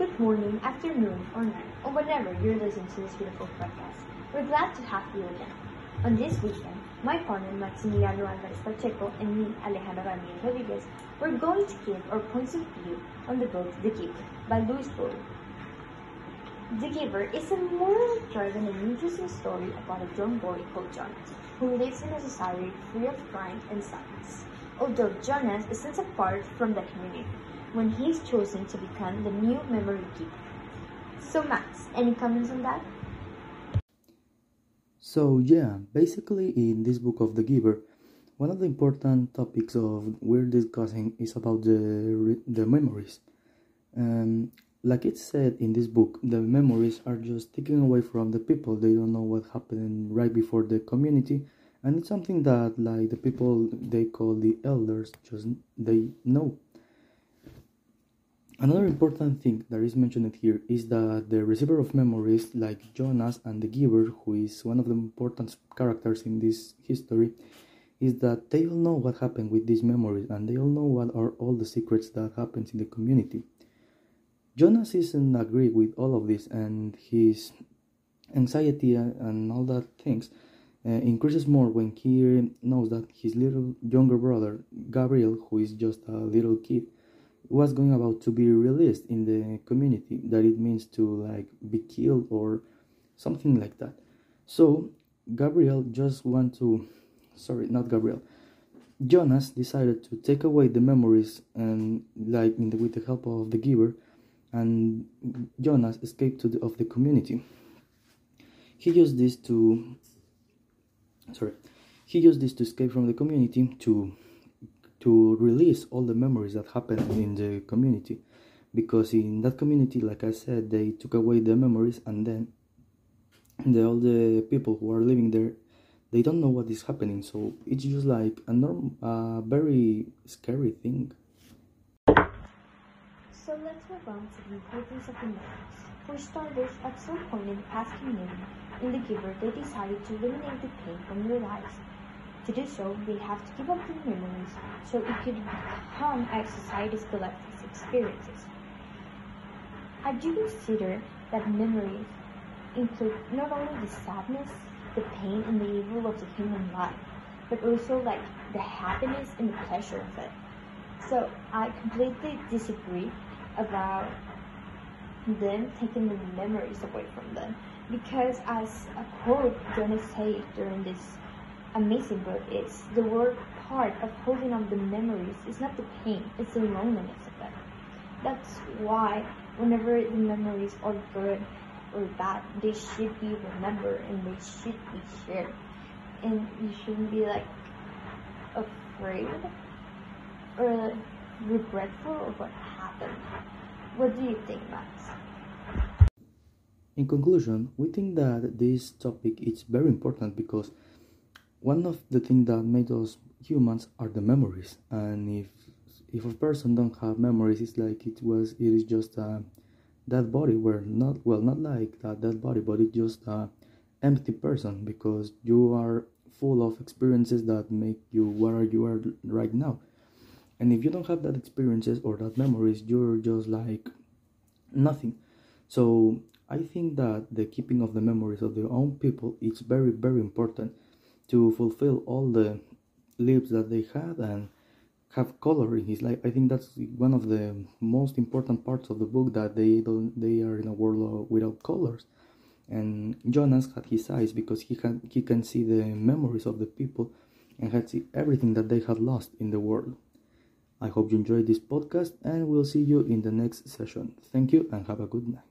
Good morning, afternoon, or night, or whenever you're listening to this beautiful podcast. We're glad to have you again. On this weekend, my partner Maximiliano Alvarez Pacheco and me, Alejandra Ramirez Rodriguez, we're going to give our points of view on the book The Giver by Lois Lowry. The Giver is a morally driven and interesting story about a young boy called Jonas, who lives in a society free of crime and sadness. Although Jonas isn't apart from the community, when he's chosen to become the new memory keeper. So Max, any comments on that? So yeah, basically in this book of The Giver, one of the important topics of we're discussing is about the the memories. Um, like it said in this book, the memories are just taken away from the people. They don't know what happened right before the community, and it's something that like the people they call the elders just they know Another important thing that is mentioned here is that the receiver of memories, like Jonas and the giver, who is one of the important characters in this history, is that they all know what happened with these memories and they all know what are all the secrets that happens in the community. Jonas isn't agree with all of this and his anxiety and all that things uh, increases more when he knows that his little younger brother Gabriel, who is just a little kid, was going about to be released in the community that it means to like be killed or something like that. So gabriel just want to sorry not gabriel. Jonas decided to take away the memories and like the, with the help of the giver and jonas escaped to the, of the community. He used this to sorry. He used this to escape from the community to to release all the memories that happened in the community. Because in that community like i said they took away the memories and then the, all the people who are living there they don't know what is happening. So it's just like a norm very scary thing. So let's move on to the importance of the memories. For starters at some point in the past community in the giver they decided to eliminate the pain from their lives to do so, they have to give up their memories so it could become a society's collective experiences. I do consider that memories include not only the sadness, the pain, and the evil of the human life, but also like the happiness and the pleasure of it. So I completely disagree about them taking the memories away from them because as a quote Jonas said during this amazing book is the worst part of holding on the memories is not the pain, it's the loneliness of it. That's why whenever the memories are good or bad, they should be remembered and they should be shared. And you shouldn't be like afraid or regretful of what happened. What do you think, Max? In conclusion, we think that this topic is very important because one of the things that made us humans are the memories. And if if a person don't have memories it's like it was it is just a dead body. Where not well not like that dead body but it's just a empty person because you are full of experiences that make you where you are right now. And if you don't have that experiences or that memories you're just like nothing. So i think that the keeping of the memories of their own people is very very important to fulfill all the lives that they had and have color in his life. I think that's one of the most important parts of the book that they don't they are in a world without colors. And Jonas had his eyes because he had he can see the memories of the people and had see everything that they had lost in the world. I hope you enjoyed this podcast and we'll see you in the next session. Thank you and have a good night.